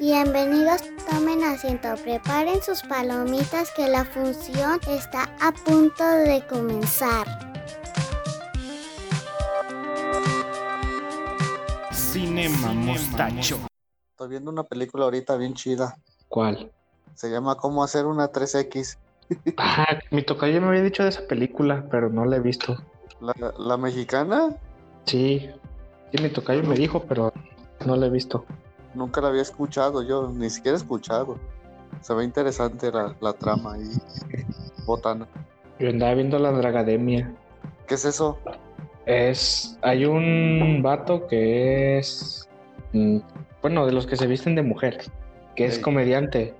Bienvenidos, tomen asiento, preparen sus palomitas que la función está a punto de comenzar. Cinema Mostacho. Estoy viendo una película ahorita bien chida. ¿Cuál? Se llama Cómo hacer una 3X. Ah, mi tocayo me había dicho de esa película, pero no la he visto. ¿La, la mexicana? Sí, sí, mi tocayo me dijo, pero no la he visto. Nunca la había escuchado yo, ni siquiera he escuchado. Se ve interesante la, la trama y botana. Yo andaba viendo la Dragademia. ¿Qué es eso? Es. Hay un vato que es. mm, Bueno, de los que se visten de mujer, que es comediante.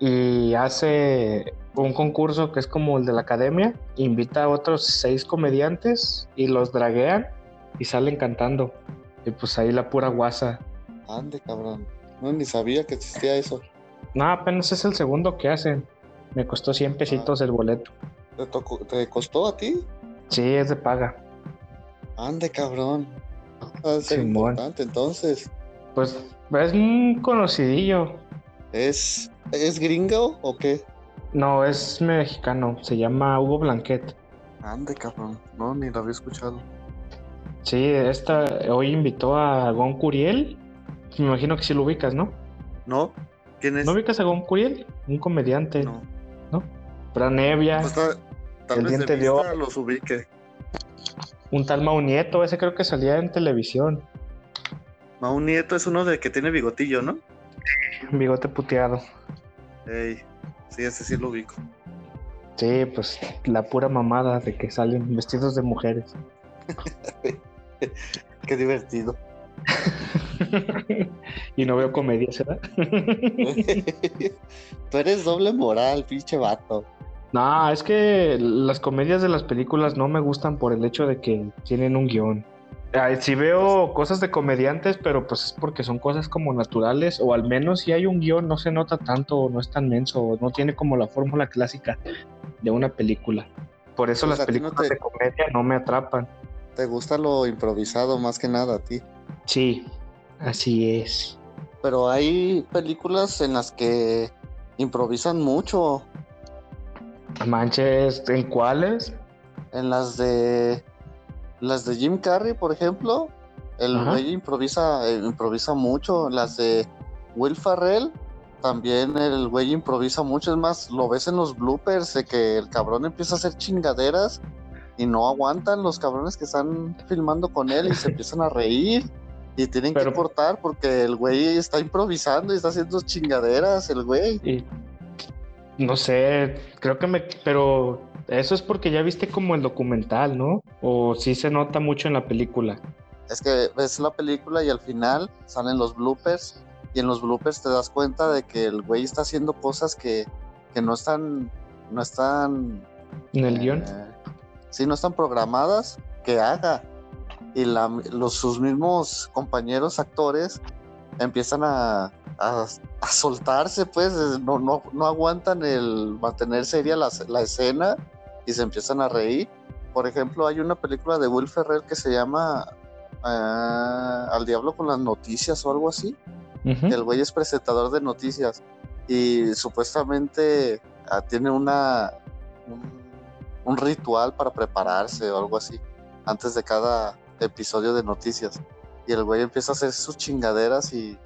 Y hace un concurso que es como el de la academia. Invita a otros seis comediantes y los draguean y salen cantando. Y pues ahí la pura guasa. Ande, cabrón. No, ni sabía que existía eso. No, apenas es el segundo que hacen. Me costó 100 pesitos el boleto. ¿Te, tocó- te costó a ti? Sí, es de paga. Ande, cabrón. Simón. importante entonces. Pues es un conocidillo. ¿Es, ¿Es gringo o qué? No, es mexicano. Se llama Hugo Blanquet. Ande, cabrón. No, ni lo había escuchado. Sí, esta hoy invitó a Gon Curiel. Me imagino que sí lo ubicas, ¿no? ¿No? ¿Quién es? ¿No ubicas a Gon Curiel? Un comediante. No. Fran Evia, Pues ta- tal El vez diente de de vista los ubique. un tal Mau Nieto. Ese creo que salía en televisión. Mau Nieto es uno de que tiene bigotillo, ¿no? Bigote puteado. Ey, sí, ese sí lo ubico. Sí, pues la pura mamada de que salen vestidos de mujeres. Qué divertido. y no veo comedias, ¿verdad? Tú eres doble moral, pinche vato. No, es que las comedias de las películas no me gustan por el hecho de que tienen un guion. Sí veo cosas de comediantes, pero pues es porque son cosas como naturales, o al menos si hay un guion no se nota tanto, no es tan menso, no tiene como la fórmula clásica de una película. Por eso Pues las no películas te- de comedia no me atrapan. Te gusta lo improvisado más que nada a ti. Sí, así es. Pero hay películas en las que improvisan mucho. Manches, ¿en cuáles? En las de las de Jim Carrey, por ejemplo, el Ajá. güey improvisa, eh, improvisa mucho. Las de Will Ferrell, también el güey improvisa mucho. Es más, lo ves en los bloopers de que el cabrón empieza a hacer chingaderas y no aguantan los cabrones que están filmando con él y se empiezan a reír. Y tienen Pero- que cortar porque el güey está improvisando y está haciendo chingaderas, el güey. Y no sé, creo que me... Pero eso es porque ya viste como el documental, ¿no? O sí se nota mucho en la película. Es que ves la película y al final salen los bloopers y en los bloopers te das cuenta de que el güey está haciendo cosas que, que no están no están En el eh, guion. sí no están programadas que haga y la- los sus mismos compañeros actores empiezan a, a, a soltarse pues no, no, no aguantan el mantener seria la, la escena y se empiezan a reír. Por ejemplo hay una película de Will Ferrell que se llama ah, Al Diablo con las Noticias o algo así. Que el güey es presentador de noticias y supuestamente ah, tiene una un, un ritual para prepararse o algo así antes de cada episodio de noticias y el güey empieza a hacer sus chingaderas y,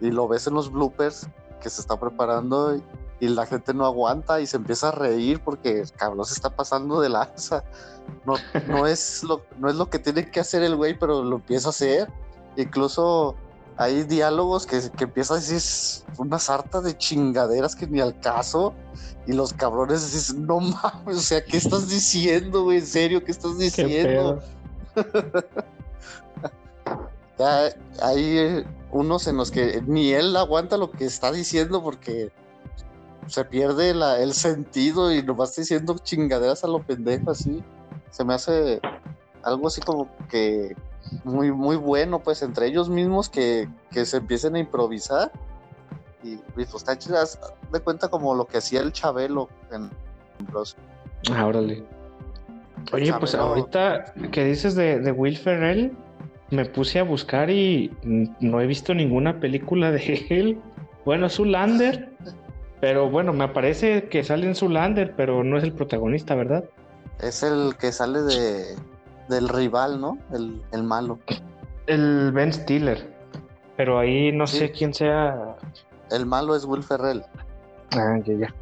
y lo ves en los bloopers que se está preparando y, y la gente no aguanta y se empieza a reír porque el cabrón se está pasando de lanza no, no es lo no es lo que tiene que hacer el güey pero lo empieza a hacer incluso hay diálogos que, que empieza a decir una sarta de chingaderas que ni al caso. Y los cabrones dicen, no mames, o sea, ¿qué estás diciendo, güey? ¿En serio? ¿Qué estás diciendo? hay eh, unos en los que ni él aguanta lo que está diciendo porque se pierde el sentido y nomás está diciendo chingaderas a lo pendejo así. Se me hace algo así como que muy, muy bueno, pues entre ellos mismos que, que se empiecen a improvisar. Y, y pues de cuenta como lo que hacía el Chabelo en Bros. Ah, órale. Oye, pues ahorita que dices de, de Will Ferrell, me puse a buscar y no he visto ninguna película de él. Bueno, Zulander, pero bueno, me parece que sale en Zulander, pero no es el protagonista, ¿verdad? Es el que sale de del rival, ¿no? El, el malo. El Ben Stiller. Pero ahí no Sí. sé quién sea. El malo es Will Ferrell. Ah, ya, ya.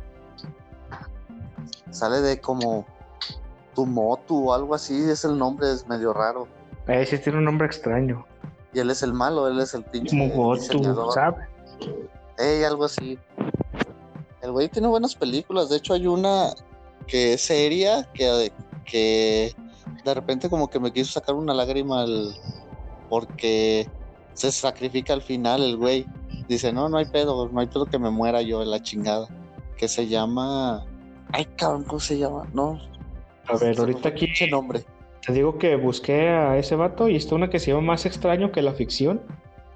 Sale de como Tumotu o algo así, es el nombre, es medio raro. Ahí sí tiene un nombre extraño. Y él es el malo, él es el pinche Mugotu. ¿sabes? Ey, algo así. El güey tiene buenas películas. De hecho, hay una que es seria, que, que de repente como que me quiso sacar una lágrima al- porque se sacrifica al final el güey. Dice, no, no hay pedo, no hay pedo que me muera yo de la chingada. Que se llama... Ay, cabrón, ¿cómo se llama? No. A ver, ahorita aquí nombre. te digo que busqué a ese vato y está una que se llama Más extraño que la ficción.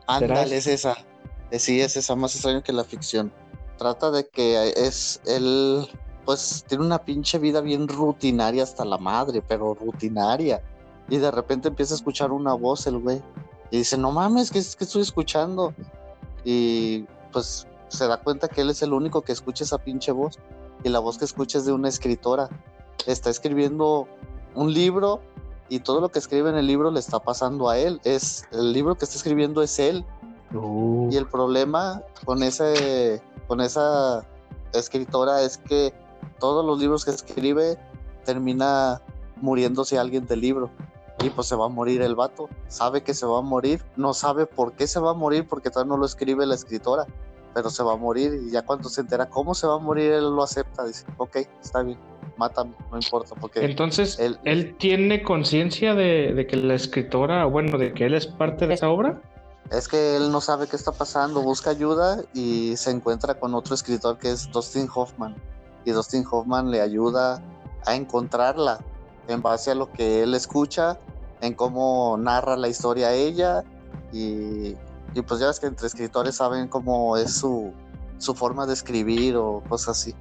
Ándale, es esa. Eh, Sí, es esa, más extraño que la ficción. Trata de que es él, pues tiene una pinche vida bien rutinaria hasta la madre, pero rutinaria. Y de repente empieza a escuchar una voz el güey. Y dice, no mames, ¿qué, es que estoy escuchando? Y pues se da cuenta que él es el único que escucha esa pinche voz. Y la voz que escucha es de una escritora. Está escribiendo un libro y todo lo que escribe en el libro le está pasando a él. Es el libro que está escribiendo es él. Uh, Y el problema con ese, con esa escritora es que todos los libros que escribe termina muriéndose alguien del libro. Y pues se va a morir el vato. Sabe que se va a morir. No sabe por qué se va a morir porque todavía no lo escribe la escritora. Pero se va a morir y ya cuando se entera cómo se va a morir, él lo acepta. Dice, ok, está bien, mátame, no importa. Porque Entonces, él- él, tiene conciencia de, de que la escritora, bueno, de que él es parte de esa obra. Es que él no sabe qué está pasando, busca ayuda y se encuentra con otro escritor que es Dustin Hoffman. Y Dustin Hoffman le ayuda a encontrarla en base a lo que él escucha, en cómo narra la historia ella. Y, y pues ya ves que entre escritores saben cómo es su, su forma de escribir o cosas así.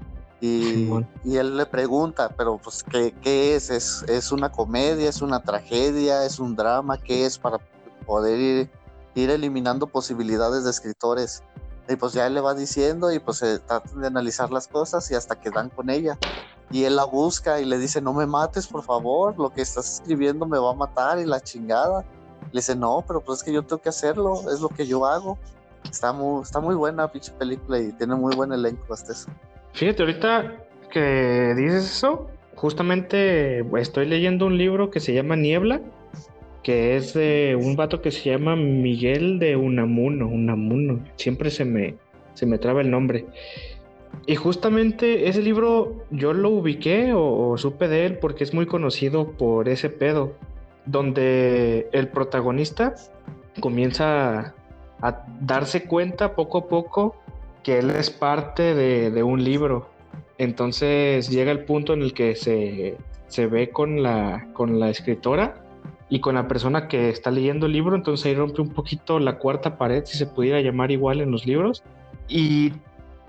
Y, y él le pregunta, pero pues, ¿qué, qué es? es? ¿Es una comedia? ¿Es una tragedia? ¿Es un drama? ¿Qué es para poder ir ir eliminando posibilidades de escritores. Y pues ya él le va diciendo y pues se tratan de analizar las cosas y hasta que dan con ella. Y él la busca y le dice, no me mates, por favor, lo que estás escribiendo me va a matar y la chingada. Le dice, no, pero pues es que yo tengo que hacerlo, es lo que yo hago. Está muy, está muy buena pinche película y tiene muy buen elenco hasta eso. Fíjate, ahorita que dices eso, justamente estoy leyendo un libro que se llama Niebla, que es de un vato que se llama Miguel de Unamuno, Unamuno, siempre se me, se me traba el nombre. Y justamente ese libro yo lo ubiqué o supe de él porque es muy conocido por ese pedo, donde el protagonista comienza a darse cuenta poco a poco que él es parte de, de un libro. Entonces llega el punto en el que se, se ve con la, con la escritora y con la persona que está leyendo el libro, entonces ahí rompe un poquito la cuarta pared, si se pudiera llamar igual en los libros, y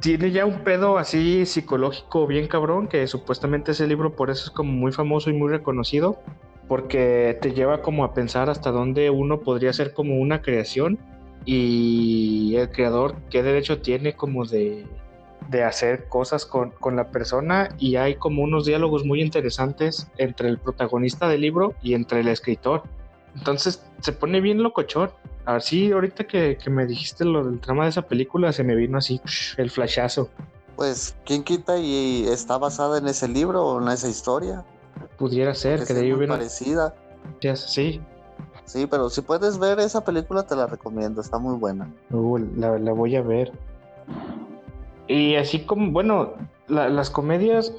tiene ya un pedo así psicológico bien cabrón, que supuestamente ese libro por eso es como muy famoso y muy reconocido, porque te lleva como a pensar hasta dónde uno podría ser como una creación y el creador qué derecho tiene como de, de hacer cosas con, con, la persona y hay como unos diálogos muy interesantes entre el protagonista del libro y entre el escritor. Entonces se pone bien locochón. Así ahorita que, que me dijiste lo del trama de esa película se me vino así el flashazo. Pues, ¿quién quita y está basada en ese libro o en esa historia? Pudiera ser que que de ahí hubiera... parecida. Sí. Sí, pero si puedes ver esa película te la recomiendo, está muy buena. Uh, la, la, voy a ver. Y así como, bueno, la, las comedias,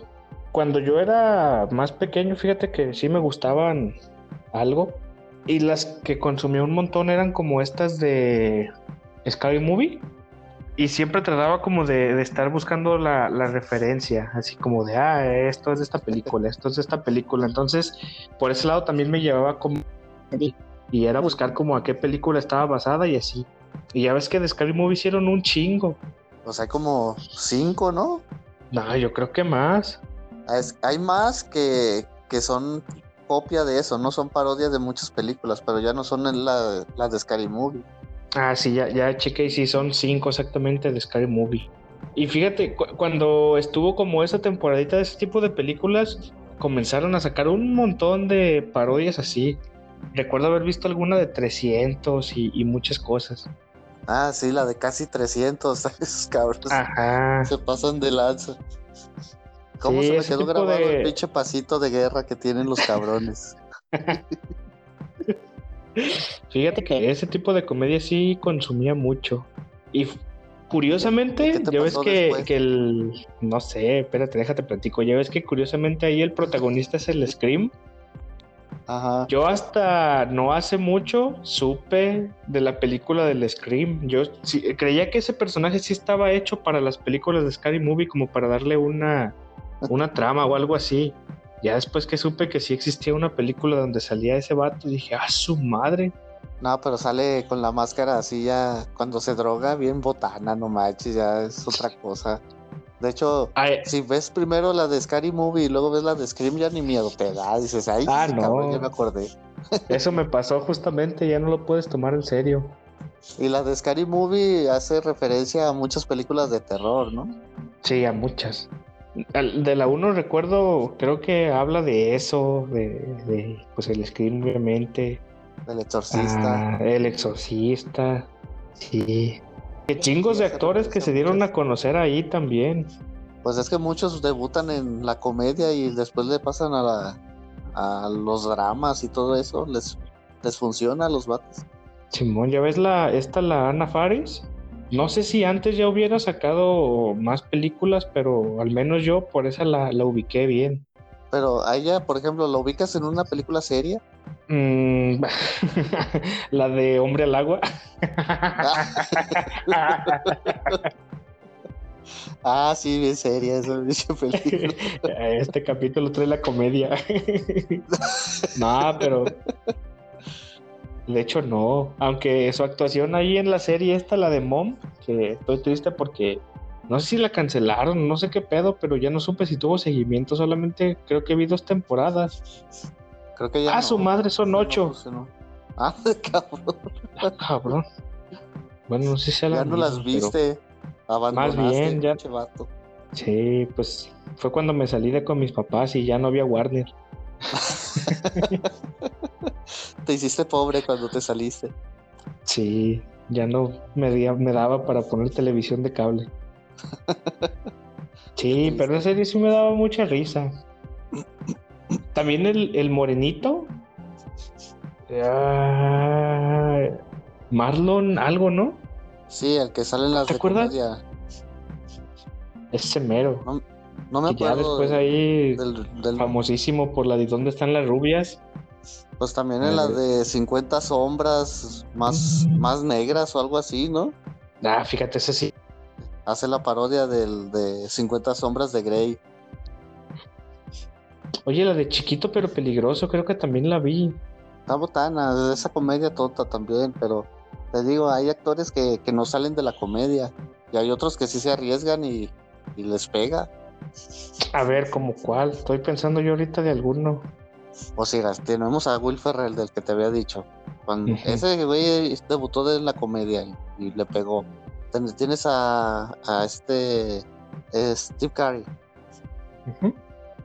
cuando yo era más pequeño, fíjate que sí me gustaban algo. Y las que consumía un montón eran como estas de Scary Movie. Y siempre trataba como de, de estar buscando la, la, referencia, así como de, ah, esto es de esta película, esto es de esta película. Entonces, por ese lado también me llevaba como... Y era buscar como a qué película estaba basada y así. Y ya ves que de Scary Movie hicieron un chingo. O sea, hay como cinco, ¿no? No, yo creo que más. Es, hay más que, que son copia de eso, no son parodias de muchas películas, pero ya no son las la de Scary Movie. Ah, sí, ya, ya chequé y sí, son cinco exactamente de Scary Movie. Y fíjate, cu- cuando estuvo como esa temporadita de ese tipo de películas, comenzaron a sacar un montón de parodias así. Recuerdo haber visto alguna de 300 y, y muchas cosas. Ah, sí, la de casi 300. Esos cabros Ajá. se pasan de lanza. ¿Cómo Sí, se me quedó grabado de- el pinche pasito de guerra que tienen los cabrones? Fíjate que ese tipo de comedia sí consumía mucho. Y curiosamente, ¿Qué te ya ves que, que el. No sé, espérate, déjate platico. Ya ves que curiosamente ahí el protagonista es el Scream. Ajá. Yo hasta no hace mucho supe de la película del Scream. Yo sí- creía que ese personaje sí estaba hecho para las películas de Scary Movie, como para darle una, una trama o algo así. Ya después que supe que sí existía una película donde salía ese vato, dije, ¡ah, su madre! No, pero sale con la máscara así ya cuando se droga, bien botana, no manches, ya es otra cosa. De hecho, Ay, si ves primero la de Scary Movie y luego ves la de Scream, ya ni miedo te da. Dices, ay, Ah, no. cabrón, ya me acordé. Eso me pasó justamente, ya no lo puedes tomar en serio. Y la de Scary Movie hace referencia a muchas películas de terror, ¿no? Sí, a muchas. De la 1 recuerdo, creo que habla de eso, de, de, pues el Scream obviamente, Del exorcista. ah, el exorcista, sí. Que chingos de actores que se dieron a conocer ahí también. Pues es que muchos debutan en la comedia y después le pasan a la a los dramas y todo eso. Les, les funciona a los vatos. Simón, ¿ya ves la, esta, la Ana Faris? No sé si antes ya hubiera sacado más películas, pero al menos yo por esa la, la ubiqué bien. Pero a ella, por ejemplo, ¿lo ubicas en una película seria? Mm, la de Hombre al Agua. Ah, sí, bien seria esa pinche película. Este capítulo trae la comedia. no, pero. De hecho, no. Aunque su actuación ahí en la serie, esta, la de Mom, que estoy triste porque no sé si la cancelaron, no sé qué pedo, pero ya no supe si tuvo seguimiento. Solamente creo que vi dos temporadas. Creo que ya. Ah, no. su madre, son ocho. pues, no. Ah, cabrón. Ah, cabrón. Bueno, no sé si Ya no las viste. Abandonaste, bien, ya- vato. Sí, pues fue cuando me salí de con mis papás y ya no había Warner. Te hiciste pobre cuando te saliste. Sí, ya no me, me daba para poner televisión de cable. Sí, pero esa serie sí me daba mucha risa. También el, el morenito. Ah, Marlon, algo, ¿no? Sí, el que sale en las ¿Te de acuerdas? comedia. Ese mero. No me Que ya después ahí del, del- famosísimo por la de ¿Dónde están las rubias? Pues también en la de 50 sombras más, más negras o algo así, ¿no? Ah, fíjate, ese sí. Hace la parodia del, de 50 sombras de Grey. Oye, la de Chiquito pero peligroso, creo que también la vi. Está botana, esa comedia tonta también, pero te digo, hay actores que, que no salen de la comedia y hay otros que sí se arriesgan y, y les pega. A ver, ¿como cuál? Estoy pensando yo ahorita de alguno. O sea, tenemos a Will Ferrell, del que te había dicho. Cuando. Ese güey debutó de la comedia y, y le pegó. Tienes a, a este eh, Steve Carey. Ujú.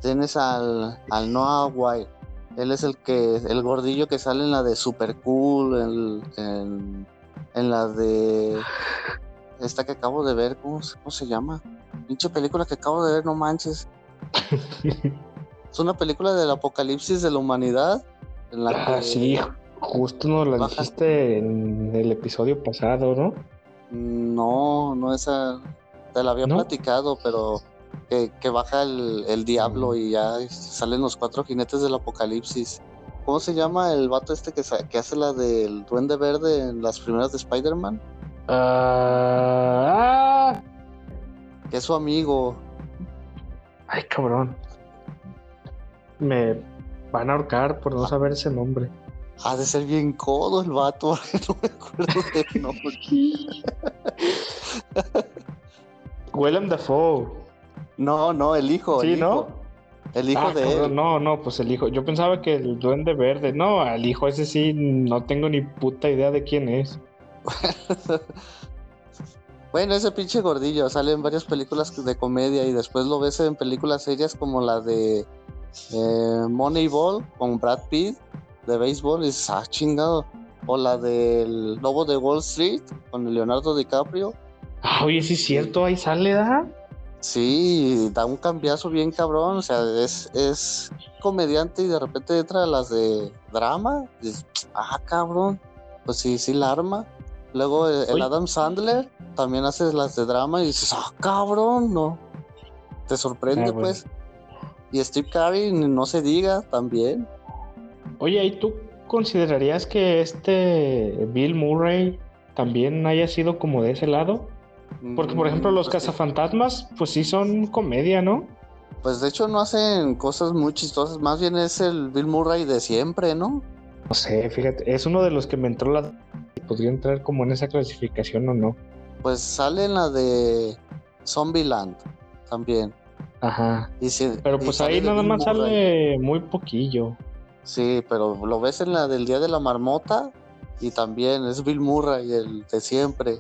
Tienes al, al Noah Wild. Él es el que el gordillo que sale en la de Super Cool, en, en, en la de esta que acabo de ver, ¿cómo, se- cómo se llama? Pinche película que acabo de ver, no manches. Es una película del apocalipsis de la humanidad. En la Ah, que sí, justo nos la baja- dijiste en el episodio pasado, ¿no? No, no esa. Te la había ¿No? platicado, pero que, que baja el, el diablo y ya salen los cuatro jinetes del apocalipsis. ¿Cómo se llama el vato este que, hace la del Duende Verde en las primeras de Spider-Man? Ah, ah. Que es su amigo. Ay, cabrón. Me van a ahorcar por no saber ese nombre. Ha de ser bien codo el vato, no me acuerdo del nombre. Willem Dafoe. No, no, el hijo. Sí, el ¿no? hijo. El hijo Ah, de cabrón, él. No, no, pues el hijo. Yo pensaba que el duende verde. No, al hijo ese sí no tengo ni puta idea de quién es. Bueno, ese pinche gordillo sale en varias películas de comedia y después lo ves en películas serias como la de eh, Moneyball con Brad Pitt de béisbol y dices, ah, chingado. O la del Lobo de Wall Street con Leonardo DiCaprio. Ah, oye, sí es cierto, ahí sale, ¿da? Sí, da un cambiazo bien cabrón. O sea, es, es comediante y de repente entra a las de drama. Y dices, ah, cabrón. Pues sí, sí la arma. Luego el, el. Adam Sandler también hace las de drama y dices, ah, cabrón, no. Te sorprende, Ah, bueno. pues. Y Steve Carey, no se diga, también. Oye, ¿y tú considerarías que este Bill Murray también haya sido como de ese lado? Porque, por ejemplo, Mm, los pues cazafantasmas, pues sí son comedia, ¿no? Pues de hecho no hacen cosas muy chistosas, más bien es el Bill Murray de siempre, ¿no? No sé, fíjate, es uno de los que me entró la... Podría entrar como en esa clasificación o no. Pues sale en la de Zombieland también. Ajá. Y si- Pero pues ahí nada Bill más Murray. sale muy poquillo. Sí, pero lo ves en la del Día de la Marmota y también es Bill Murray, el de siempre.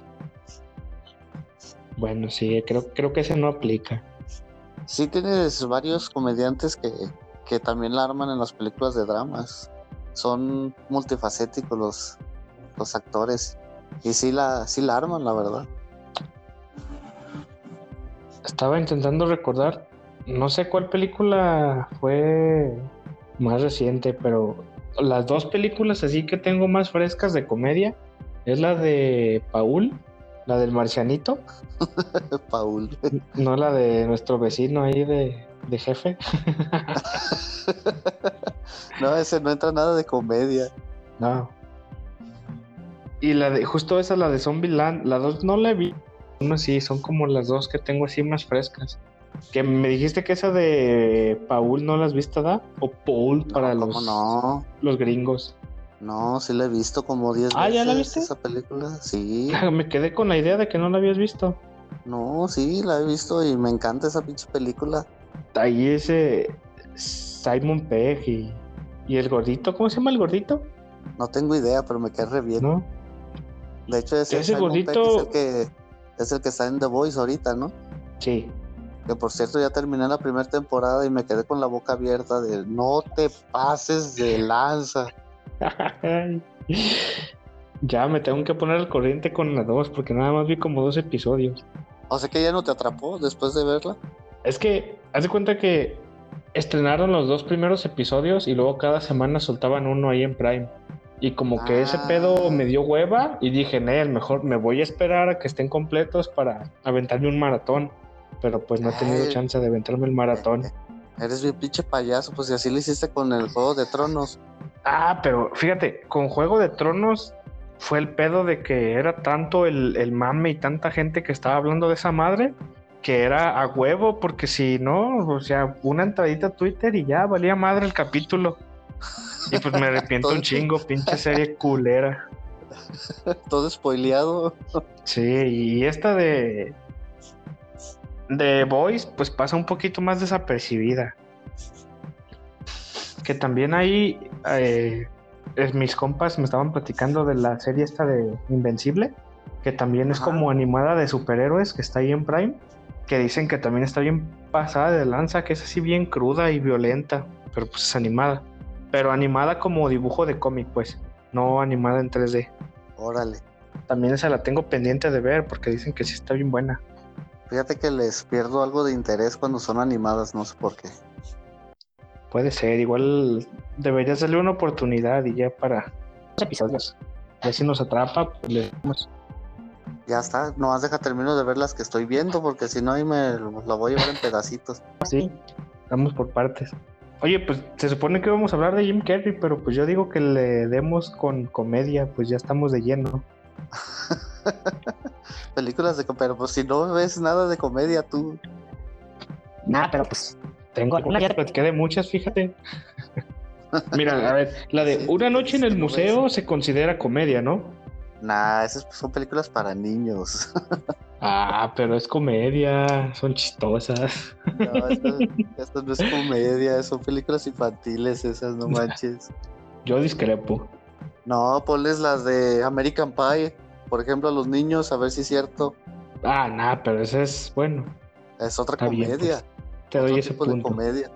Bueno, sí, creo, creo que ese no aplica. Sí tienes varios comediantes que, que también la arman en las películas de dramas. Son multifacéticos los, los actores. Y sí la, sí la arman, la verdad. Estaba intentando recordar, no sé cuál película fue más reciente, pero las dos películas así que tengo más frescas de comedia es la de Paul, la del marcianito, Paul. no la de nuestro vecino ahí de, de jefe. No, ese no entra nada de comedia. No. Y la de, justo esa, la de Zombieland, la dos no la visto. Una sí, son como las dos que tengo así más frescas. Que me dijiste que esa de Paul no la has visto, ¿da? O Paul para No, los, ¿Cómo no? los gringos. No, sí la he visto como 10 Ah, veces. ¿ya la viste? Esa película, sí. Me quedé con la idea de que no la habías visto. No, sí, la he visto y me encanta esa pinche película. Ahí ese Simon Pegg y, y el gordito, ¿cómo se llama el gordito? No tengo idea, pero me cae re bien. ¿No? De hecho, ese, Ese Simon Pegg gordito- es el que es el que está en The Voice ahorita, ¿no? Sí. Que por cierto ya terminé la primera temporada y me quedé con la boca abierta de no te pases de lanza. ya me tengo que poner al corriente con la dos porque nada más vi como dos episodios. O sea que ya no te atrapó después de verla. Es que, haz de cuenta que estrenaron los dos primeros episodios y luego cada semana soltaban uno ahí en Prime. Y como que ese Ah. pedo me dio hueva y dije, Nel, mejor me voy a esperar a que estén completos para aventarme un maratón. Pero pues no he tenido Ay. chance de aventarme el maratón. Eres bien pinche payaso, pues y así lo hiciste con el Juego de Tronos. Ah, pero fíjate, con Juego de Tronos fue el pedo de que era tanto el, el mame y tanta gente que estaba hablando de esa madre que era a huevo, porque si no, o sea, una entradita a Twitter y ya valía madre el capítulo. Y pues me arrepiento un chingo, pinche serie culera. Todo spoileado. Sí, y esta de. de Boys, pues pasa un poquito más desapercibida. Que también ahí. Eh, es- mis compas me estaban platicando de la serie esta de Invencible, que también es como animada de superhéroes, que está ahí en Prime. Que dicen que también está bien pasada de lanza, que es así bien cruda y violenta, pero pues es animada. Pero animada como dibujo de cómic, pues, no animada en 3D. Órale. También esa la tengo pendiente de ver porque dicen que sí está bien buena. Fíjate que les pierdo algo de interés cuando son animadas, no sé por qué. Puede ser, igual deberías darle una oportunidad y ya para los episodios. Ya si nos atrapa, pues le damos. Ya está, nomás deja termino de ver las que estoy viendo, porque si no ahí me la voy a llevar en pedacitos. Sí, vamos por partes. Oye, pues se supone que vamos a hablar de Jim Carrey, pero pues yo digo que le demos con comedia, pues ya estamos de lleno. Películas de... co- Pero pues si no ves nada de comedia tú... Nah, pero pues tengo alguna ya te platiqué de muchas, fíjate. Mira, a ver, la de Una noche en el museo se considera comedia, ¿no? Nah, esas son películas para niños. Ah, pero es comedia, son chistosas. No, esto, esto no es comedia, son películas infantiles esas, no manches. Yo discrepo. No, ponles las de American Pie. por ejemplo, a los niños, a ver si es cierto. Ah, nada, pero ese es bueno. Es otra Está bien, comedia. pues. Te doy ese tipo de punto. comedia.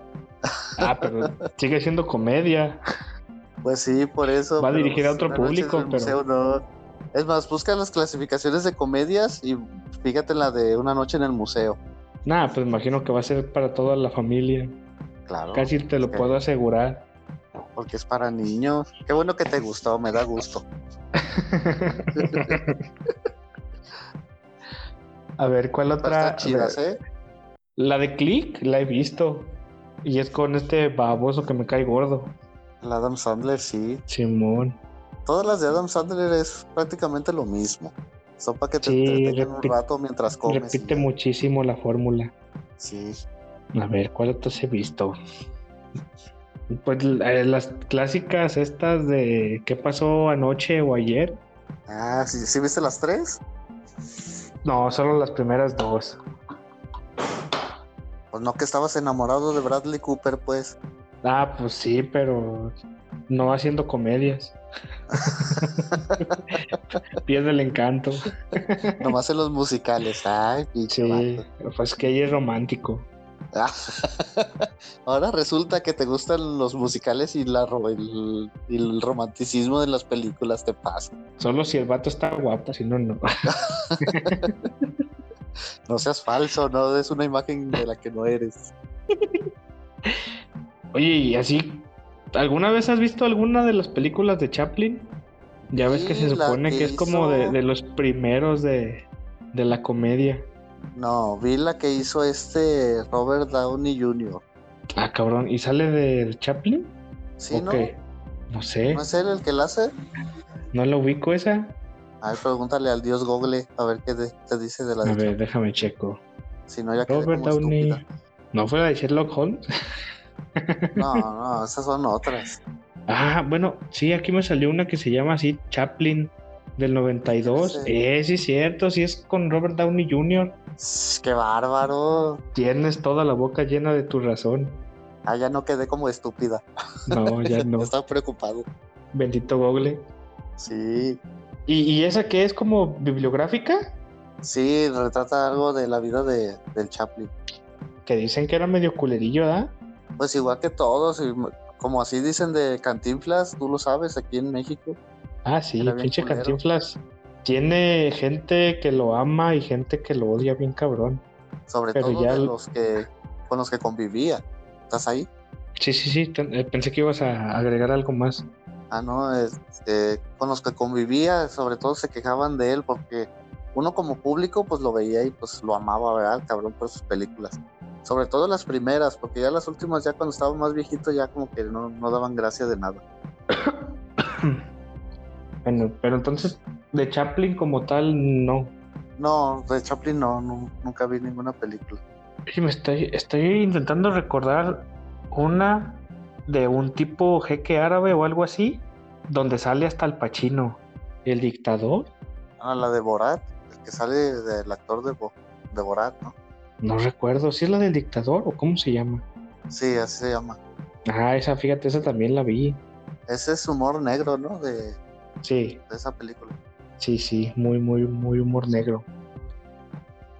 Ah, pero sigue siendo comedia. Pues sí, por eso. Va dirigida a otro público, pero- museo, no. Es más, busca las clasificaciones de comedias y fíjate en la de Una noche en el museo. Nada, pues imagino que va a ser para toda la familia. Claro. Casi te lo puedo asegurar. Porque es para niños. Qué bueno que te gustó, me da gusto. A ver, ¿cuál otra? chidas, ¿eh? La de Click la he visto. Y es con este baboso que me cae gordo. El Adam Sandler, sí. Simón. Todas las de Adam Sandler es prácticamente lo mismo. Son para que te Sí, entretengan un rato mientras comes. Repite muchísimo la fórmula. Sí. A ver, ¿cuál otras he visto? Pues eh, las clásicas estas de ¿qué pasó anoche o ayer? Ah, ¿sí, sí viste las tres? No, solo las primeras dos. Pues no que estabas enamorado de Bradley Cooper, pues. Ah, pues sí, pero no haciendo comedias. Pierde el encanto. Nomás en los musicales. Ay, pinche Sí, vato. pues que ella es romántico. Ah, Ahora resulta que te gustan los musicales y, la, el, y el romanticismo de las películas te pasa. Solo si el vato está guapo, si no, no. No seas falso, no des una imagen de la que no eres. Oye, y así, ¿alguna vez has visto alguna de las películas de Chaplin? Ya ves que se supone que, que es como de, hizo- de los primeros de, de la comedia. No, vi la que hizo este Robert Downey Jr. Ah, cabrón, ¿y sale de Chaplin? ¿Sí, ¿O no? qué? No sé, ¿No es él el que la hace? no la ubico esa. A ver, pregúntale al dios Google a ver qué te dice de la A ver, déjame checo. Si no, ya Robert como Downey. estúpida. ¿No fue la de Sherlock Holmes? No, no, esas son otras. Ah, bueno, sí, aquí me salió una que se llama así, Chaplin, del 92. Ese. Eh, sí, es cierto, sí es con Robert Downey Jr. ¡Qué bárbaro! Tienes toda la boca llena de tu razón. Ah, ya no quedé como estúpida. No, ya no. Estaba preocupado. Bendito Google. Sí, ¿Y, y esa que es como bibliográfica? sí, retrata algo de la vida de, del Chaplin. Que dicen que era medio culerillo, ¿verdad? Pues igual que todos, y como así dicen de Cantinflas, tú lo sabes, aquí en México. Ah, sí, pinche culero. Cantinflas. Tiene gente que lo ama y gente que lo odia bien cabrón. Sobre Pero todo ya de el- los que con los que convivía. ¿Estás ahí? Sí, sí, sí, eh, pensé que ibas a agregar algo más. Ah, no, este, con los que convivía, sobre todo se quejaban de él porque uno como público pues lo veía y pues lo amaba, ¿verdad? Cabrón por sus películas. Sobre todo las primeras, porque ya las últimas, ya cuando estaba más viejito, ya como que no, no daban gracia de nada. Bueno, pero entonces, de Chaplin como tal, no. No, de Chaplin no, no, nunca vi ninguna película. Sí, me estoy, estoy intentando recordar una de un tipo jeque árabe o algo así, donde sale hasta el Pachino, el dictador. Ah, la de Borat, el que sale del actor de, Bo- de Borat, ¿no? No recuerdo, si es la del dictador o cómo se llama. Sí, así se llama. Ah, esa, fíjate, esa también la vi. Ese es humor negro, ¿no? De, de Sí, esa película. sí, sí, muy, muy, muy humor negro.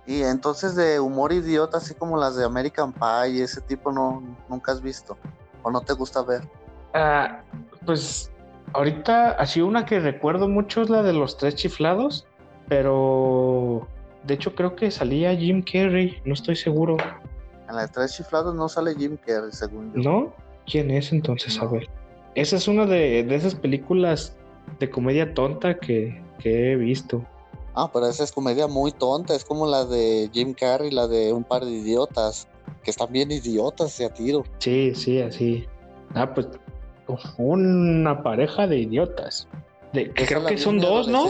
Y entonces de humor idiota, así como las de American Pie y ese tipo, no, nunca has visto. ¿O no te gusta ver? Ah, pues ahorita así una que recuerdo mucho es la de los tres chiflados, pero de hecho creo que salía Jim Carrey, no estoy seguro, En la de Tres Chiflados no sale Jim Carrey, según yo. ¿no? ¿Quién es entonces? A ver. Esa es una de, de esas películas de comedia tonta que, que he visto. Ah, pero esa es comedia muy tonta. Es como la de Jim Carrey, la de un par de idiotas. Que están bien idiotas de a tiro. Sí, sí, así. Ah, pues una pareja de idiotas. De, creo que son dos, ¿no?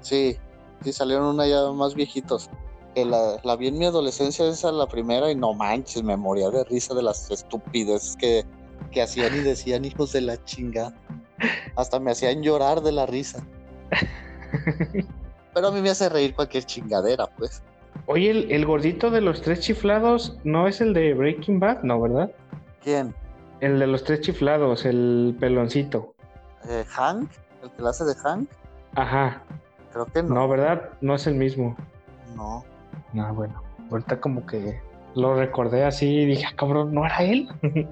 Sí, sí, salieron una ya más viejitos. Que la, la vi en mi adolescencia, esa la primera, y no manches, me moría de risa de las estupideces que, que hacían y decían hijos de la chinga. Hasta me hacían llorar de la risa. Pero a mí me hace reír cualquier chingadera, pues. Oye, el, el gordito de los tres chiflados no es el de Breaking Bad, no, ¿verdad? ¿Quién? El de los tres chiflados, el peloncito. Eh, ¿Hank? ¿El que la hace de Hank? Ajá. Creo que no. No, ¿verdad? No es el mismo. No. No, bueno. Ahorita como que lo recordé así y dije, ah, cabrón, ¿no era él?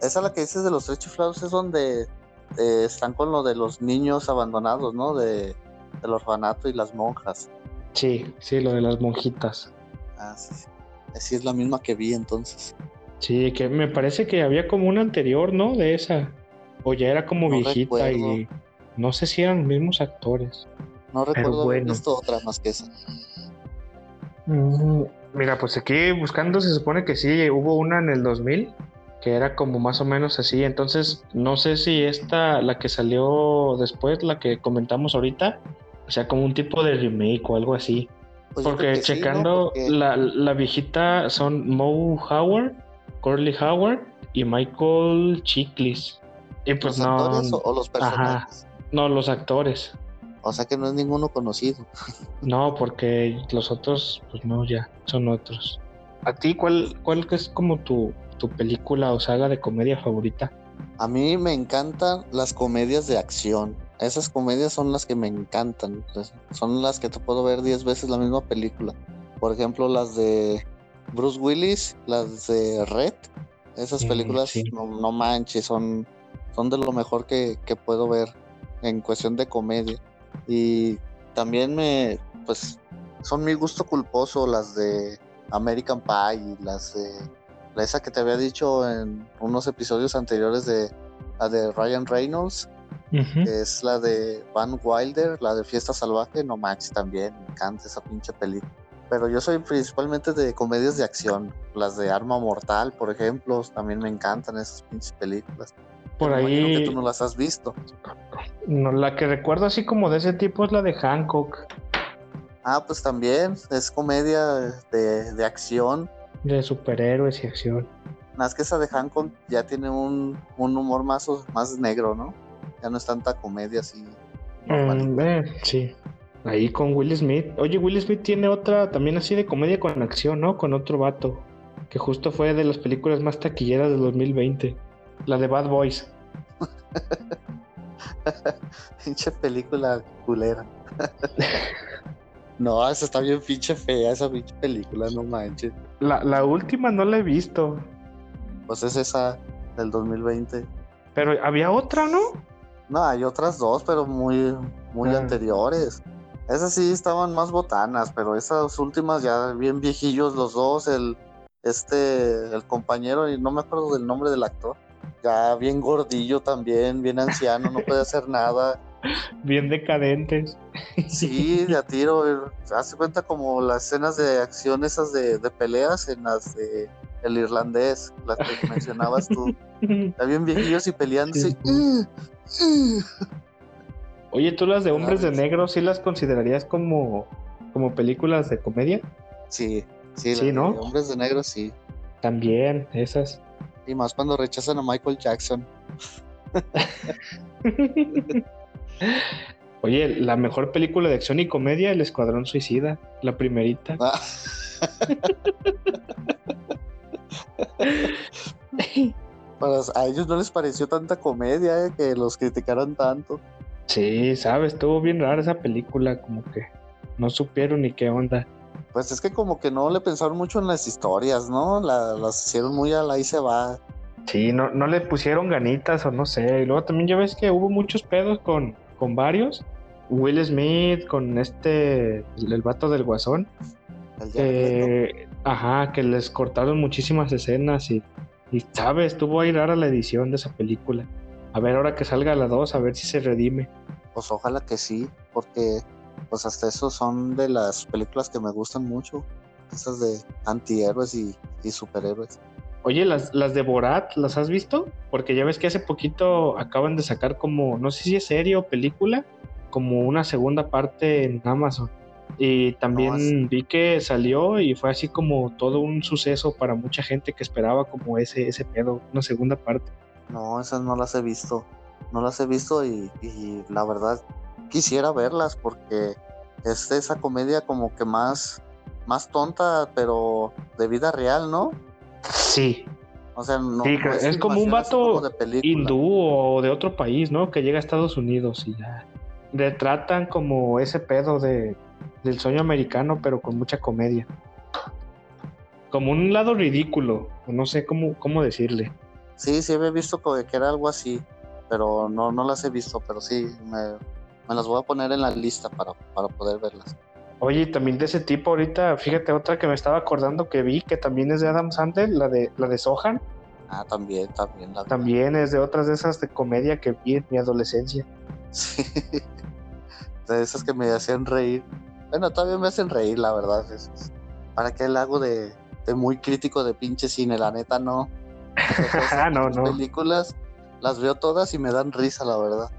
Esa la que dices de los tres chiflados es donde eh, están con lo de los niños abandonados, ¿no? De, del orfanato y las monjas. Sí, sí, lo de las monjitas. Ah, sí, sí. Así es la misma que vi entonces. Sí, que me parece que había como una anterior, ¿no? De esa. O ya era como No viejita y no sé si eran los mismos actores. No recuerdo haber bueno. visto otra más que esa. Mm, Mira, pues aquí buscando se supone que sí, hubo una en el 2000 que era como más o menos así. Entonces, no sé si esta, la que salió después, la que comentamos ahorita, o sea, como un tipo de remake o algo así. Pues Porque que sí, ¿no? checando Porque la, la viejita son Mo Howard, Corley Howard y Michael Chiklis. Y pues ¿Los no, actores o, o los personajes? no los actores. O sea que no es ninguno conocido. No, porque los otros, pues no, ya, son otros. ¿A ti cuál, cuál es como tu, tu película o saga de comedia favorita? A mí me encantan las comedias de acción. Esas comedias son las que me encantan. Son las que te puedo ver 10 veces la misma película. Por ejemplo, las de Bruce Willis, las de Red. Esas películas, sí. no, no manches, son, son de lo mejor que, que puedo ver en cuestión de comedia. Y también me, pues, son mi gusto culposo las de American Pie y las de esa que te había dicho en unos episodios anteriores de la de Ryan Reynolds, que es la de Van Wilder, la de Fiesta Salvaje, no manches también, me encanta esa pinche película. Pero yo soy principalmente de comedias de acción, las de Arma Mortal, por ejemplo, también me encantan esas pinches películas. Por Me ahí, que tú no las has visto. no, la que recuerdo así como de ese tipo es la de Hancock, Ah, pues también es comedia de, de acción. De superhéroes y acción. Más que esa de Hancock ya tiene un, un humor más, más negro, ¿no? Ya no es tanta comedia así. Mm, eh, sí. Ahí con Will Smith. Oye, Will Smith tiene otra también así de comedia con acción, ¿no? Con otro vato. Que justo fue de las películas más taquilleras del 2020. La de Bad Boys. Pinche película culera. no, esa está bien pinche fea, esa pinche película, no manches. La, la última no la he visto. Pues es esa del 2020. Pero había otra, ¿no? No, hay otras dos, pero muy, muy Ah. anteriores. Esas sí estaban más botanas, pero esas últimas ya bien viejillos los dos, el este, el compañero, y no me acuerdo del nombre del actor. Ya bien gordillo también, bien anciano, no puede hacer nada. Bien decadentes. Sí, de a tiro. eh, Hace cuenta como las escenas de acción esas de, de peleas en las de El Irlandés, las que mencionabas tú. Ya bien viejillos y peleándose. Sí. Oye, ¿tú las de Hombres de. Negro sí las considerarías como, como películas de comedia? Sí, sí, Sí, ¿no? de Hombres de Negro sí. También, esas. Y más cuando rechazan a Michael Jackson. Oye, la mejor película de acción y comedia, El Escuadrón Suicida, la primerita. Ah. Para- a ellos no les pareció tanta comedia eh, que los criticaran tanto. Sí, sabes, estuvo bien rara esa película, como que no supieron ni qué onda. Pues es que como que no le pensaron mucho en las historias, ¿no? La- las hicieron muy a la y se va. Sí, no, no le pusieron ganitas o no sé. Y luego también ya ves que hubo muchos pedos con, con varios. Will Smith, con este, el, vato del guasón. Que, ajá, que les cortaron muchísimas escenas y, y, sabes, estuvo ahí rara la edición de esa película. A ver, ahora que salga la 2, a ver si se redime. Pues ojalá que sí, porque pues hasta eso son de las películas que me gustan mucho. Esas de antihéroes y, y superhéroes. Oye, las, las de Borat, ¿las has visto? Porque ya ves que hace poquito acaban de sacar como, no sé si es serie o película, como una segunda parte en Amazon. Y también No, vi que salió y fue así como todo un suceso para mucha gente que esperaba como ese, ese pedo, una segunda parte. No, esas no las he visto. No las he visto y, y la verdad quisiera verlas porque es esa comedia como que más, más tonta, pero de vida real, ¿no? Sí, O sea, no, Sí, no es como un vato de hindú o de otro país, ¿no? Que llega a Estados Unidos y ya. retratan como ese pedo de, del sueño americano, pero con mucha comedia. Como un lado ridículo, no sé cómo, cómo decirle. Sí, sí había visto que era algo así, pero no, no las he visto, pero sí, me, me las voy a poner en la lista para, para poder verlas. Oye, también de ese tipo ahorita, fíjate otra que me estaba acordando que vi, que también es de Adam Sandler, la de la de Sohan. Ah, también, también. La también es de otras de esas de comedia que vi en mi adolescencia. Sí, de esas que me hacían reír. Bueno, todavía me hacen reír, la verdad. ¿Para qué el hago de, de muy crítico de pinche cine? La neta, no. no, no. películas las veo todas y me dan risa, la verdad.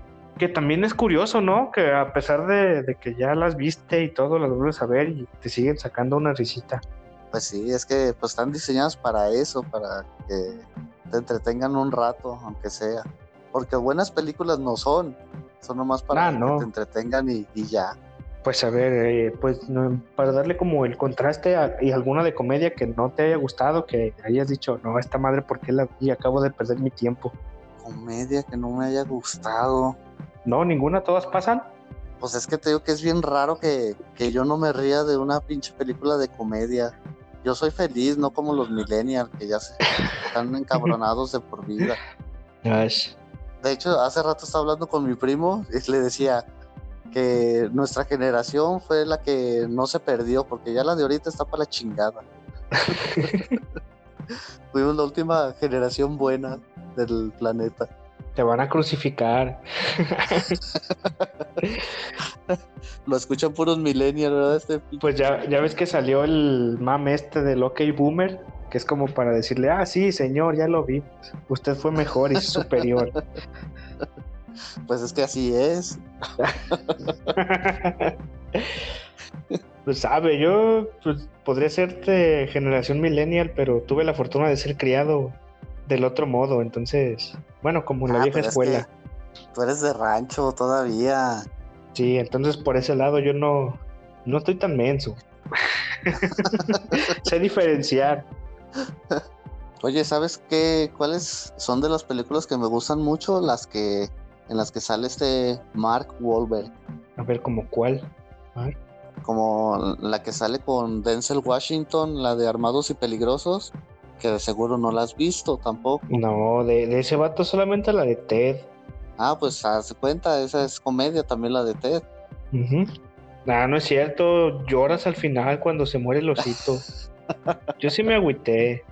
Que también es curioso, ¿no? Que a pesar de, de, que ya las viste y todo, las vuelves a ver y te siguen sacando una risita. Pues sí, es que pues están diseñadas para eso, para que te entretengan un rato, aunque sea. Porque buenas películas no son, son nomás para Ah, no. que te entretengan y, y ya. Pues a ver, eh, pues no, para darle como el contraste a- y alguna de comedia que no te haya gustado, que hayas dicho, no, esta madre, ¿por qué la vi? Acabo de perder mi tiempo. Comedia que no me haya gustado. No, ninguna, todas pasan. Pues es que te digo que es bien raro que, que yo no me ría de una pinche película de comedia. Yo soy feliz, no como los millennials que ya se están encabronados de por vida. De hecho, hace rato estaba hablando con mi primo y le decía que nuestra generación fue la que no se perdió, porque ya la de ahorita está para la chingada. Fuimos la última generación buena del planeta. Te van a crucificar. Lo escuchan puros millennials, ¿verdad? Este Pues ya, ya ves que salió el mame este del OK Boomer, que es como para decirle, ah, sí, señor, ya lo vi. Usted fue mejor y superior. Pues es que así es. pues sabe, yo pues, podría ser de generación millennial, pero tuve la fortuna de ser criado del otro modo, entonces, bueno, como en la Ah, vieja es escuela. que Tú eres de rancho todavía. Sí, entonces por ese lado yo no, no estoy tan menso. sé diferenciar. Oye, ¿sabes qué? ¿Cuáles son de las películas que me gustan mucho? Las que en las que sale este Mark Wahlberg, A ver, como cuál. como la que sale con Denzel Washington, la de Armados y Peligrosos, que de seguro no la has visto tampoco. No, de, de ese vato solamente la de Ted. Ah, pues haz cuenta, esa es comedia también la de Ted. Ujú. Ah, no es cierto, lloras al final cuando se muere el osito. Yo sí me agüité.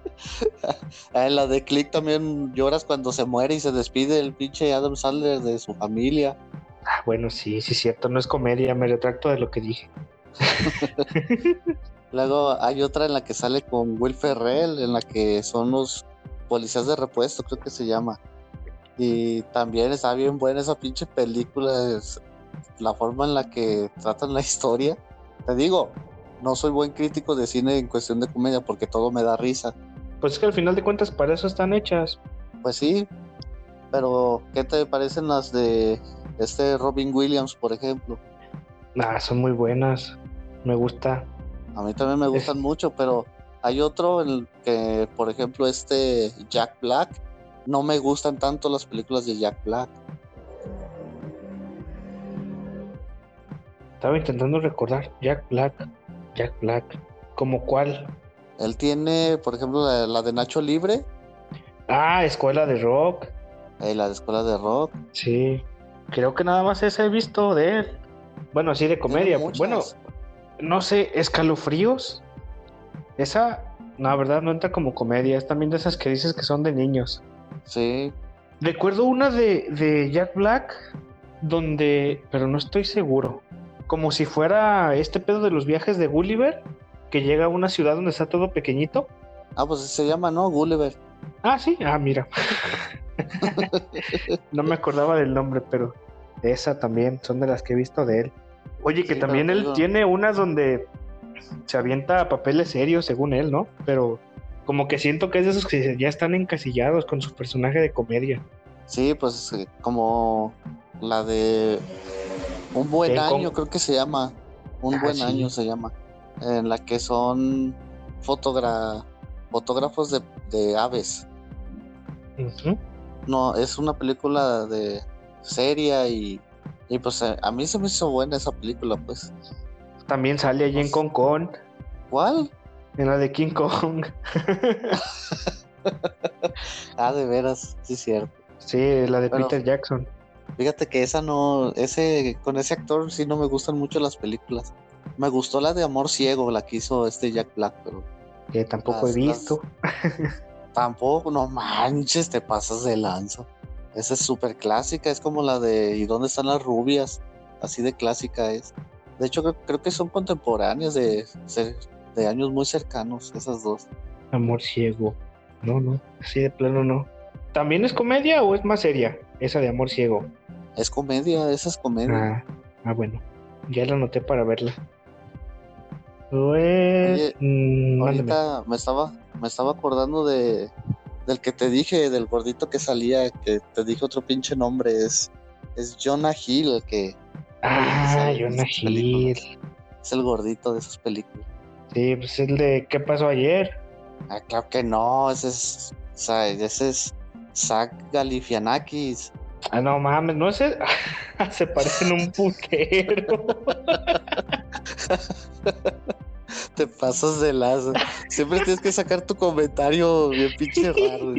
Ah, en la de Click también lloras cuando se muere y se despide el pinche Adam Sandler de su familia. Ah, bueno, sí, sí es cierto, no es comedia, me retracto de lo que dije. Luego hay otra en la que sale con Will Ferrell, en la que son los policías de repuesto, creo que se llama. Y también está bien buena esa pinche película, es la forma en la que tratan la historia. Te digo, no soy buen crítico de cine en cuestión de comedia porque todo me da risa. Pues es que al final de cuentas para eso están hechas. Pues sí, pero ¿qué te parecen las de este Robin Williams, por ejemplo? Ah, son muy buenas. Me gusta. A mí también me gustan mucho, pero hay otro en el que, por ejemplo, este Jack Black, no me gustan tanto las películas de Jack Black. Estaba intentando recordar. Jack Black. Jack Black. ¿Como cuál? Él tiene, por ejemplo, la, la de Nacho Libre, Ah, Escuela de Rock. eh, la de Escuela de Rock. Sí. Creo que nada más esa he visto de él. Bueno, así de comedia. Bueno, no sé, escalofríos. Esa, la verdad, no entra como comedia. Es también de esas que dices que son de niños. Sí, Recuerdo una de, de Jack Black donde, pero no estoy seguro. Como si fuera este pedo de los viajes de Gulliver, que llega a una ciudad donde está todo pequeñito. ah, pues se llama, ¿no? Gulliver. Ah, sí, ah, mira. no me acordaba del nombre, pero esa también son de las que he visto de él. Oye, que Sí, también él digo- tiene unas donde se avienta papeles serios, según él, ¿no? Pero como que siento que es de esos que ya están encasillados con su personaje de comedia. Sí, pues eh, como la de Un buen año, creo que se llama. Un Ah, buen sí. año se llama. En la que son fotogra fotógrafos de, de aves. No, es una película de seria y Y pues eh, a mí se me hizo buena esa película, pues. También sale allí en Kong Kong, ¿Cuál? en la de King Kong. Ah, de veras, sí es cierto. sí, la de Bueno. Peter Jackson. Fíjate que esa no, ese, con ese actor sí no me gustan mucho las películas. Me gustó la de Amor Ciego, la que hizo este Jack Black, pero Que tampoco Las- he visto. tampoco, no manches, te pasas de lanza. Esa es súper clásica, es como la de ¿Y dónde están las rubias? Así de clásica es. De hecho, creo, creo que son contemporáneas de, de años muy cercanos, esas dos. Amor ciego. No, no, así de plano no. ¿También es comedia o es más seria? Esa de Amor ciego. Es comedia, esa es comedia. Ah, ah, bueno. Ya la anoté para verla. Pues. Oye, mm. Ahorita me estaba, me estaba acordando de del que te dije, del gordito que salía, que te dije otro pinche nombre, es, es Jonah Hill, el que Ah, Jonah. Hill. es el gordito de esas películas. Sí, pues el de ¿Qué pasó ayer? Ah, claro que no, ese es, o sea, ese es Zach Galifianakis. Ah, no mames, no sé. Se parecen un putero. Te pasas de lazo. Siempre tienes que sacar tu comentario bien pinche raro.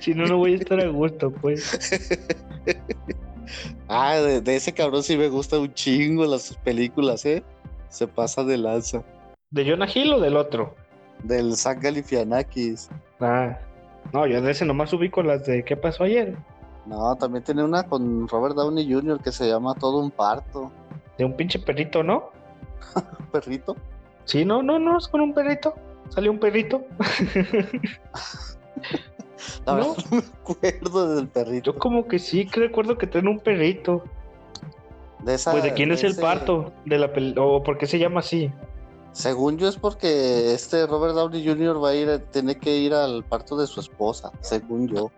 si no, no voy a estar a gusto, pues. Ah, de, de ese cabrón sí me gusta un chingo las películas, ¿eh? Se pasa de lanza. ¿De Jonah Hill o del otro? Del Zach Galifianakis. Ah, no, yo de ese nomás ubico las de ¿Qué pasó ayer? No, también tiene una con Robert Downey Jr. que se llama Todo un parto. De un pinche perrito, ¿no? Un perrito. Sí, no, no, no, es con un perrito. Salió un perrito. No. me acuerdo del perrito. Yo como que sí que recuerdo que tiene un perrito. De esa, Pues de quién es el parto de la o por qué se llama así. Según yo es porque este Robert Downey Jr. va a ir, tiene que ir al parto de su esposa, según yo.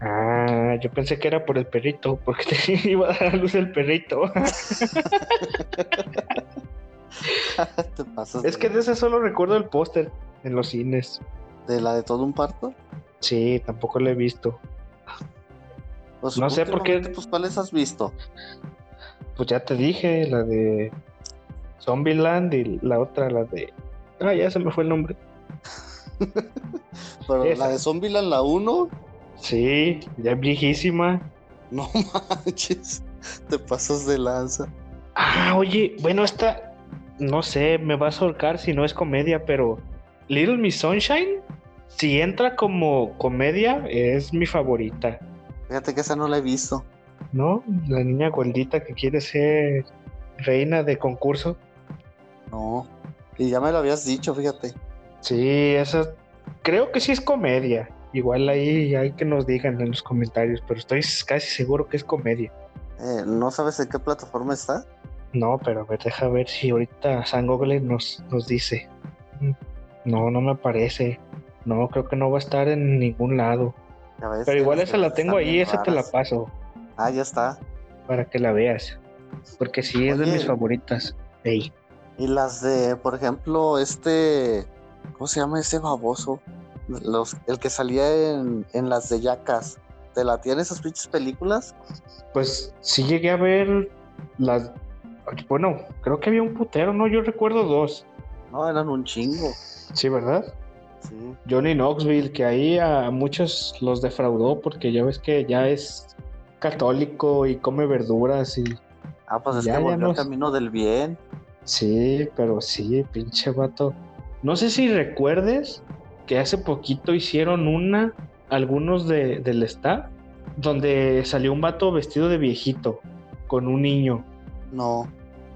Ah, yo pensé que era por el perrito, porque te iba a dar a luz el perrito. Te pasas es que de ese solo recuerdo el póster en los cines. de la de todo un parto. Sí, tampoco lo he visto. Pues No sé por qué- Pues cuáles has visto. Pues ya te dije, la de Zombieland y la otra, la de... Ah, ya se me fue el nombre. Pero Esa. la de Zombieland la 1, Sí, ya es viejísima. no manches. Te pasas de lanza. Ah, oye, bueno, esta, no sé, me va a sorcar si no es comedia, pero Little Miss Sunshine, si entra como comedia, es mi favorita, Fíjate que esa no la he visto. ¿no? La niña gordita que quiere ser reina de concurso. No. Y ya me lo habías dicho, fíjate. Sí, esa, creo que sí es comedia. Igual ahí hay que nos digan en los comentarios, pero estoy casi seguro que es comedia. Eh, ¿No sabes en qué plataforma está? No, pero a ver, deja ver si ahorita San Google nos, nos dice. No, no me parece. No, creo que no va a estar en ningún lado. Ves Pero igual esa la tengo ahí, esa te la paso Ah, ya está. para que la veas. Porque sí, es de mis favoritas. Ey, Y las de, por ejemplo, este. ¿Cómo se llama ese baboso? Los, el que salía en, en las de Yacas. ¿Te la tienen esas pinches películas? Pues sí llegué a ver las... Bueno, creo que había un putero, ¿no? Yo recuerdo dos. No, eran un chingo. Sí, ¿verdad? Sí. Johnny Knoxville, que ahí a muchos los defraudó porque ya ves que ya es católico y come verduras y... Ah, pues es Ya, que volvió camino del bien. Sí, pero sí, pinche vato. No sé si recuerdes que hace poquito hicieron una, algunos de, del staff, donde salió un vato vestido de viejito con un niño. No.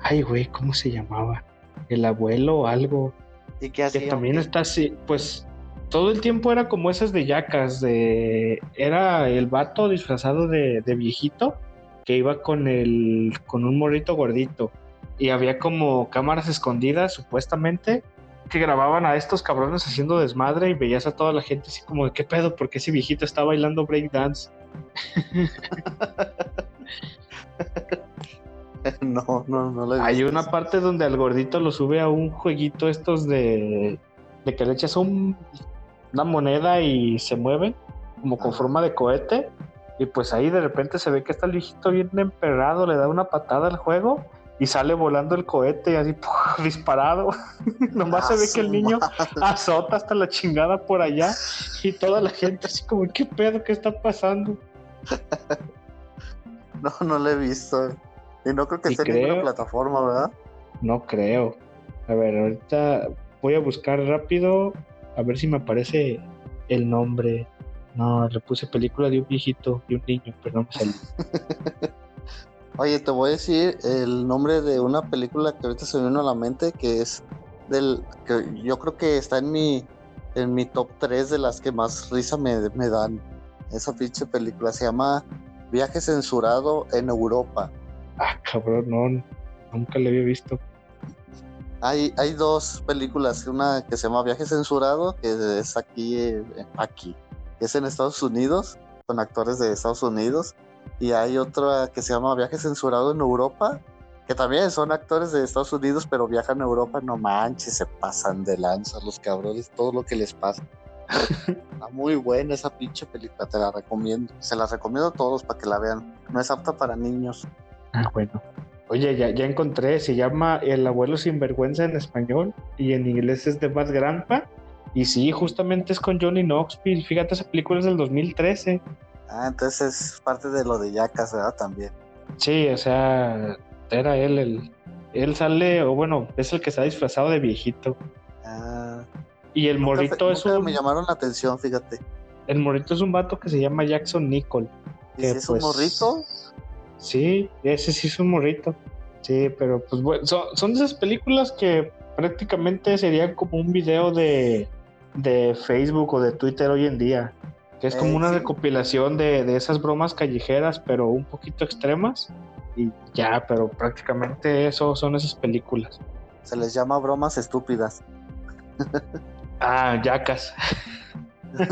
Ay, güey, ¿cómo se llamaba? El abuelo o algo. ¿Y qué Que hacía? también está así, pues todo el tiempo era como esas de yacas, de... Era el vato disfrazado de, de viejito que iba con el, con un morrito gordito. Y había como cámaras escondidas, supuestamente, que grababan a estos cabrones haciendo desmadre y veías a toda la gente así como de qué pedo, porque ese viejito está bailando breakdance. no, no, no la he Hay visto una parte donde al gordito lo sube a un jueguito estos de, de que le echas un- una moneda y se mueve como con forma de cohete Y pues ahí de repente se ve que está el viejito bien emperrado, le da una patada al juego y sale volando el cohete así ¡puf! disparado. Nomás se Ah, ve que el su niño azota hasta la chingada por allá y toda la gente así como, ¿qué pedo? ¿Qué está pasando? No, no lo he visto. Y no creo que Y esté en ninguna creo- plataforma, ¿verdad? No creo. A ver, ahorita voy a buscar rápido a ver si me aparece el nombre. No, le puse película de un viejito y un niño, pero no me salió. Oye, te voy a decir el nombre de una película que ahorita se me vino a la mente, que es del que yo creo que está en mi en mi top 3 de las que más risa me, me dan. Esa pinche película se llama Viaje censurado en Europa. Ah, cabrón, no, nunca le había visto. Hay, hay dos películas, una que se llama Viaje censurado, que es aquí, eh, aquí, que es en Estados Unidos, con actores de Estados Unidos, y hay otra que se llama Viaje censurado en Europa, que también son actores de Estados Unidos, pero viajan a Europa, no manches, se pasan de lanza los cabrones, todo lo que les pasa. Está muy buena esa pinche película, te la recomiendo. Se la recomiendo a todos para que la vean. No es apta para niños. Ah, bueno. Oye, ya, ya encontré, se llama El abuelo sinvergüenza en español y en inglés es de Bad Grandpa. Y sí, justamente es con Johnny Knoxville. Fíjate, esa película es del 2013. Ah, entonces es parte de lo de Yacas, ¿verdad? También. Sí, o sea, era él el... Él sale, o bueno, es el que está disfrazado de viejito. Ah, Y el nunca morrito es nunca un... me llamaron la atención, fíjate. El morrito es un vato que se llama Jackson Nicole. ¿Y que, si es un pues, morrito? Sí, ese sí es un morrito. Sí, pero pues bueno, son, son de esas películas que prácticamente serían como un video de, de Facebook o de Twitter hoy en día. Que es como Eh, una sí. recopilación de, de esas bromas callejeras, pero un poquito extremas. Y ya, pero prácticamente eso son esas películas. Se les llama bromas estúpidas. Ah, yacas.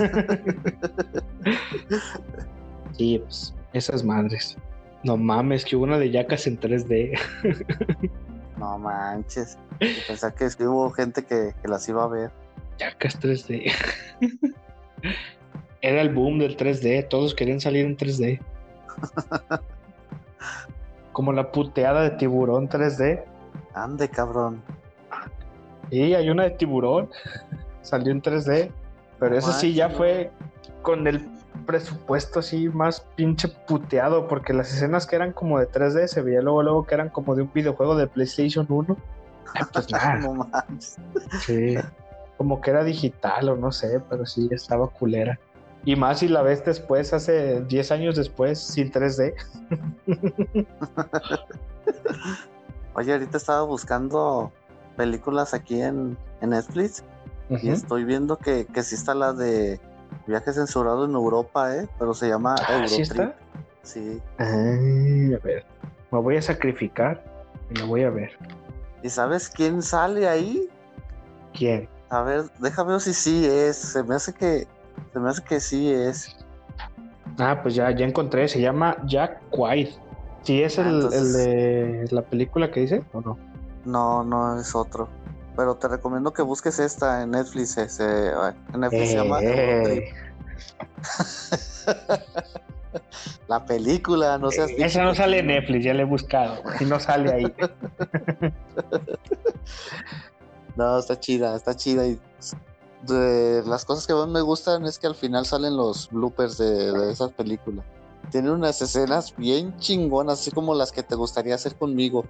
sí, pues, esas madres. No mames, que hubo una de yacas en 3D. No manches. Pensé que sí hubo gente que, que las iba a ver. Yacas 3D. Era el boom del 3D, todos querían salir en 3D. Como la puteada de tiburón 3D. Ande, cabrón. Y hay una de tiburón, salió en 3D, pero No esa sí ya manches, fue con el presupuesto así más pinche puteado, porque las escenas que eran como de 3D se veía luego, luego que eran como de un videojuego de PlayStation 1. Ah, Pues nada, No manches. sí. Como que era digital o no sé, pero sí estaba culera. Y más si la ves después, hace 10 años después, sin 3D. Oye, ahorita estaba buscando películas aquí en, en Netflix y estoy viendo que, que sí está la de Viaje censurado en Europa, ¿eh? Pero se llama Ah, ¿sí está? Sí. A ver, me voy a sacrificar y la voy a ver. ¿Y sabes quién sale ahí? ¿Quién? A ver, déjame ver si sí es. Se me hace que, se me hace que sí es. Ah, pues ya, ya encontré, se llama Jack White. ¿Sí es Ah, el, entonces- el de la película que dice o no? No, no es otro. Pero te recomiendo que busques esta en Netflix. ese- en Netflix se llama. Eh, La película, no seas esa no sale en Netflix, ya la he buscado y no sale ahí. No, está chida, está chida. Y de las cosas que más me gustan es que al final salen los bloopers de, de esas películas. Tienen unas escenas bien chingonas, así como las que te gustaría hacer conmigo,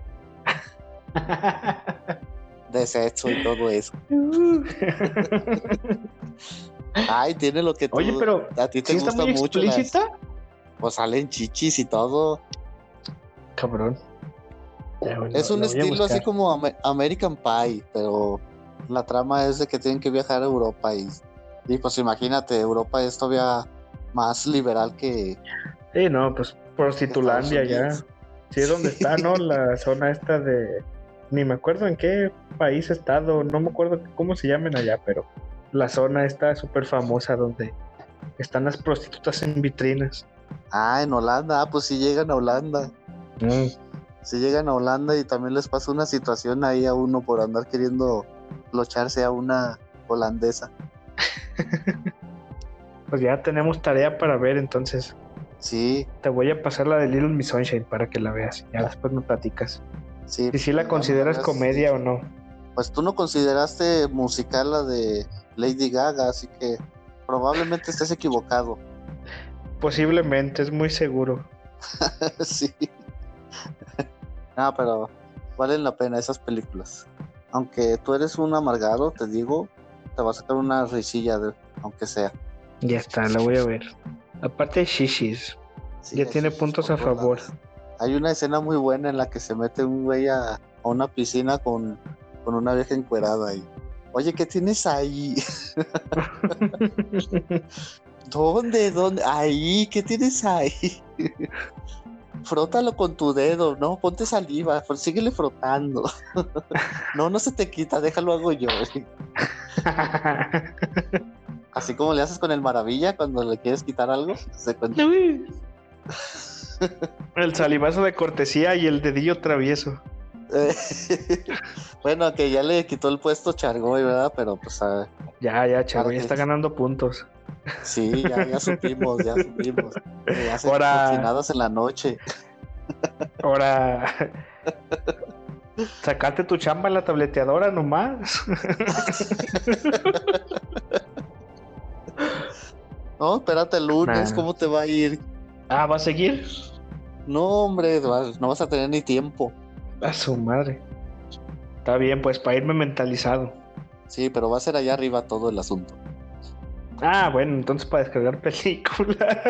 de sexo y todo eso. Ay, tiene lo que tú, Oye, pero a ti te ¿sí está gusta mucho. las- explícita? pues salen chichis y todo. Cabrón. Ya, bueno, Es un estilo así como Ame- American Pie, pero la trama es de que tienen que viajar a Europa y, y pues imagínate, Europa es todavía más liberal que Sí, no, pues Prostitulandia ya. Sí, es donde está, ¿no? La zona esta de. Ni me acuerdo en qué país estado, no me acuerdo cómo se llaman allá, pero la zona está súper famosa donde están las prostitutas en vitrinas. Ah, en Holanda, ah, pues si llegan a Holanda. Mm, Si llegan a Holanda y también les pasa una situación ahí a uno por andar queriendo locharse a una holandesa. Pues ya tenemos tarea para ver entonces. Sí, Te voy a pasar la de Little Miss Sunshine para que la veas. Ya después me platicas. Sí. Si sí la consideras comedia o no. Pues tú no consideraste musical la de Lady Gaga, así que probablemente estés equivocado. Posiblemente, es muy seguro. sí. No, pero valen la pena esas películas. Aunque tú eres un amargado, te digo, te va a sacar una risilla, de, aunque sea. Ya está, la voy a ver. Aparte de Shishis, Sí, ya tiene puntos a favor. lados. Hay una escena muy buena en la que se mete un güey a, a una piscina con, con una vieja encuerada y. Oye, ¿qué tienes ahí? ¿Dónde? ¿Dónde? Ahí, ¿qué tienes ahí? Frótalo con tu dedo, ¿no? Ponte saliva, fr- síguele frotando. no, no se te quita, déjalo hago yo. Así como le haces con el maravilla cuando le quieres quitar algo. se cuenta. El salivazo de cortesía y el dedillo travieso. Eh, bueno, que ya le quitó el puesto Chargoy, ¿verdad? Pero pues ah, Ya, ya, ya que está ganando puntos. sí, ya, ya supimos, ya supimos. Que hace Ahora- cochinadas en la noche. Ahora, sacarte tu chamba en la tableteadora nomás. No, espérate el lunes, Nah. ¿cómo te va a ir? ah, ¿va a seguir? No, hombre, no vas a tener ni tiempo. A su madre. Está bien, pues para irme mentalizado. Sí, pero va a ser allá arriba todo el asunto. Ah, bueno, entonces para descargar película.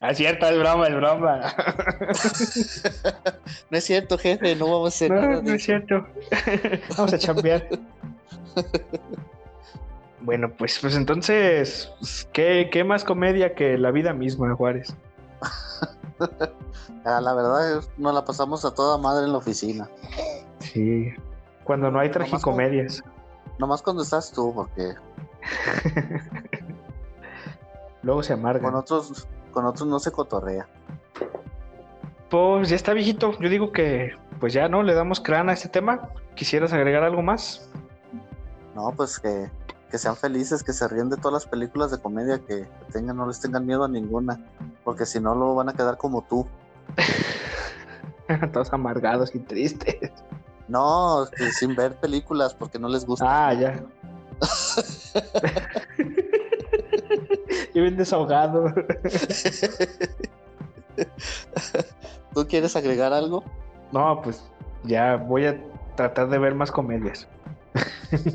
ah, cierto, es broma, es broma. No es cierto, jefe, no vamos a hacer No, no es cierto. Vamos a chambear. Bueno, pues, pues entonces, ¿qué, ¿qué más comedia que la vida misma, Juárez? Ah, la verdad, es- nos la pasamos a toda madre en la oficina. Sí. Cuando no hay Nomás tragicomedias. Nomás cuando estás tú, porque Luego se amargan. con otros, con otros no se cotorrea. Pues ya está viejito. Yo digo que, pues ya no, le damos crán a este tema. ¿Quisieras agregar algo más? No, pues que, que sean felices, que se ríen de todas las películas de comedia que, tengan, no les tengan miedo a ninguna, porque si no, luego van a quedar como tú. Todos amargados y tristes. No, que sin ver películas porque no les gusta. Ah, ya. y bien desahogado. ¿Tú quieres agregar algo? No, pues ya voy a tratar de ver más comedias.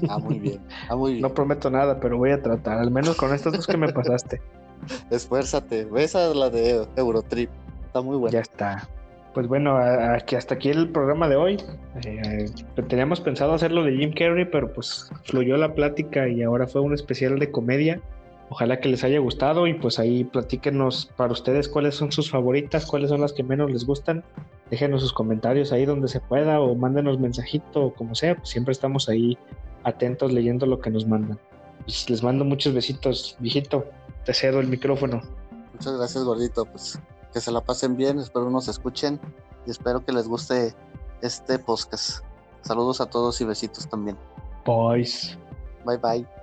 Ah, muy bien. Ah, muy bien. No prometo nada, pero voy a tratar, al menos con estas dos que me pasaste. Esfuérzate. Ves a la de Eurotrip. Está muy buena. Ya está. Pues bueno, a- a- que hasta aquí el programa de hoy. Eh, teníamos pensado hacerlo de Jim Carrey, pero pues fluyó la plática y ahora fue un especial de comedia. Ojalá que les haya gustado y pues ahí platíquenos para ustedes cuáles son sus favoritas, cuáles son las que menos les gustan. Déjenos sus comentarios ahí donde se pueda o mándenos mensajito o como sea. Pues siempre estamos ahí atentos leyendo lo que nos mandan. Pues les mando muchos besitos, viejito. Te cedo el micrófono. Muchas gracias, gordito. Pues que se la pasen bien. Espero nos escuchen y espero que les guste este podcast. Saludos a todos y besitos también. Boys. Bye bye.